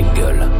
Engel.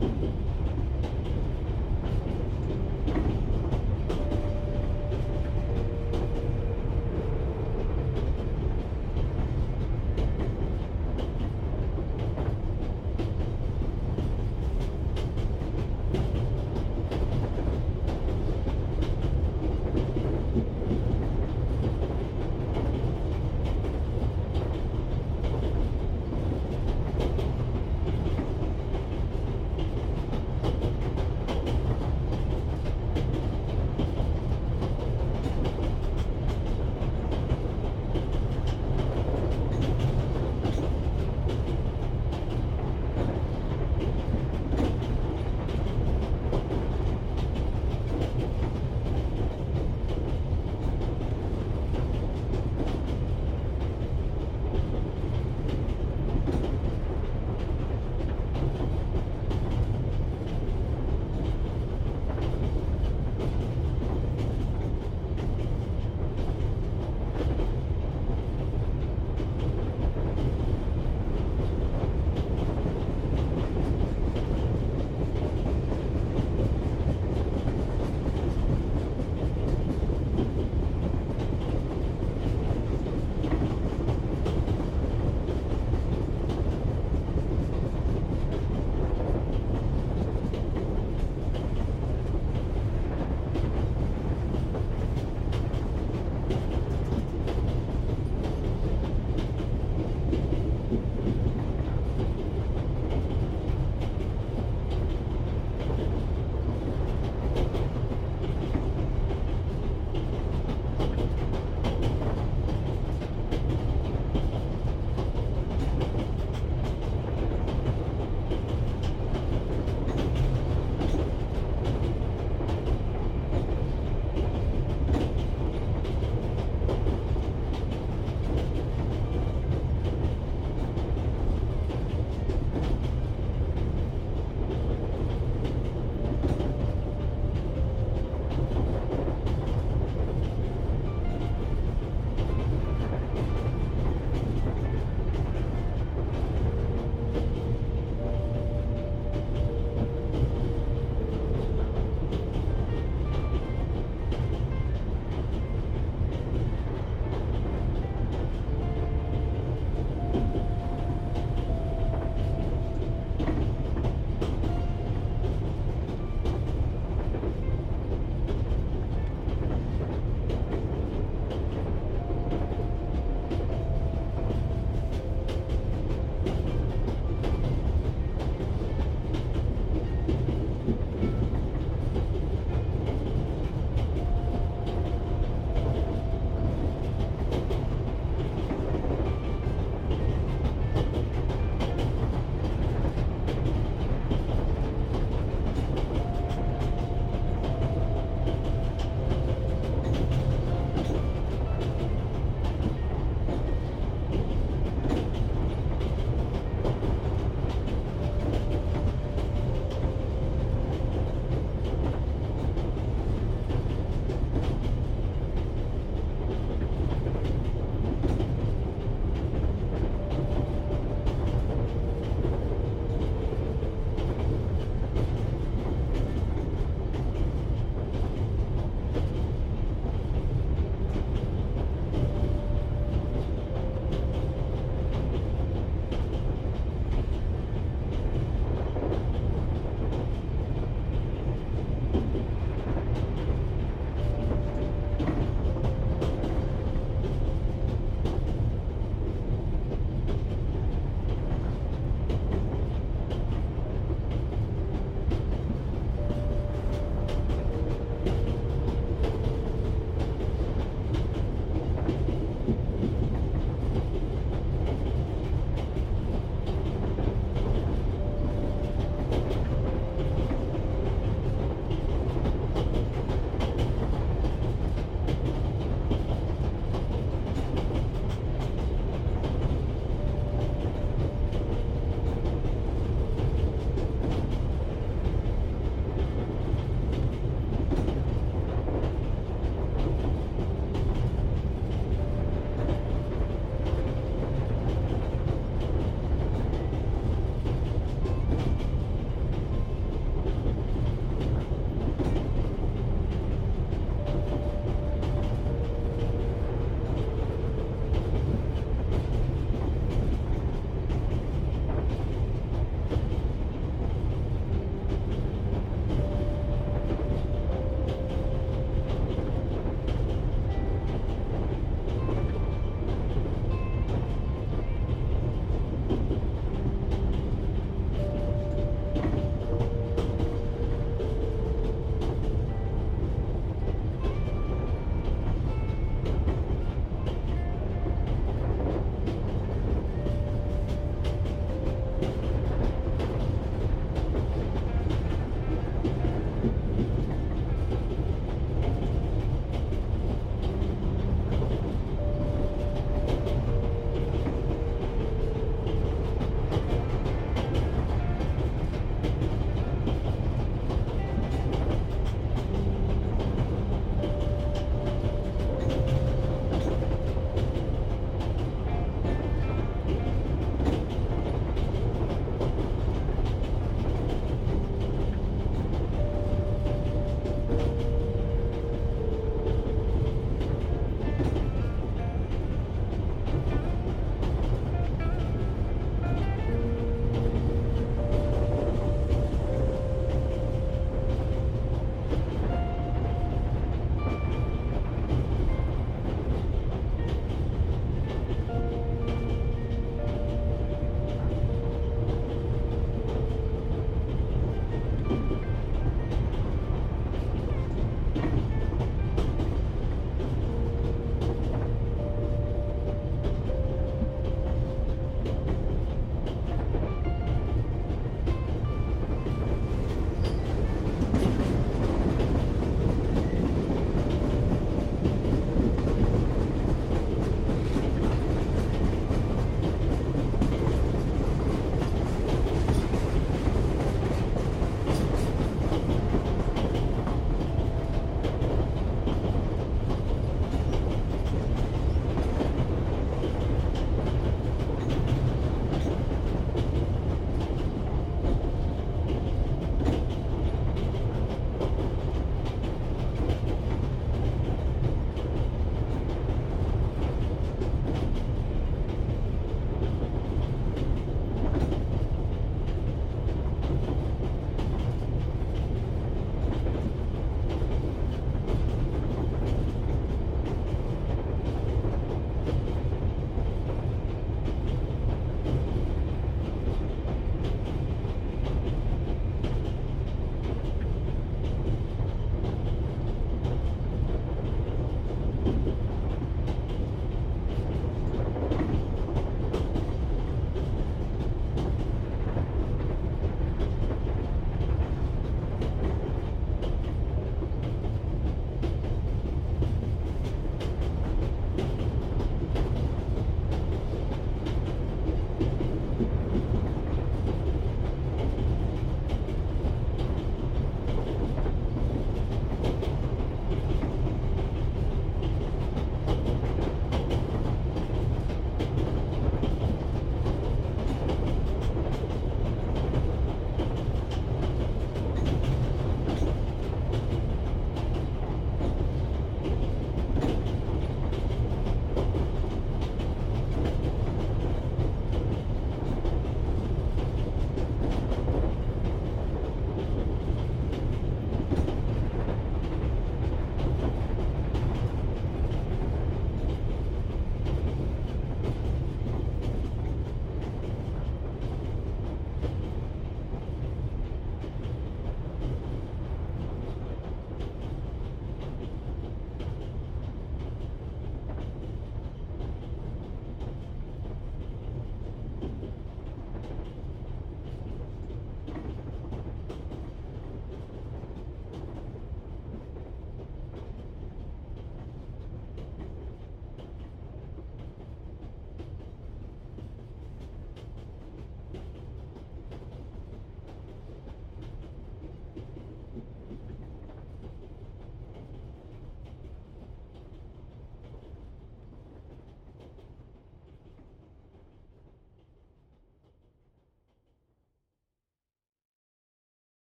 Thank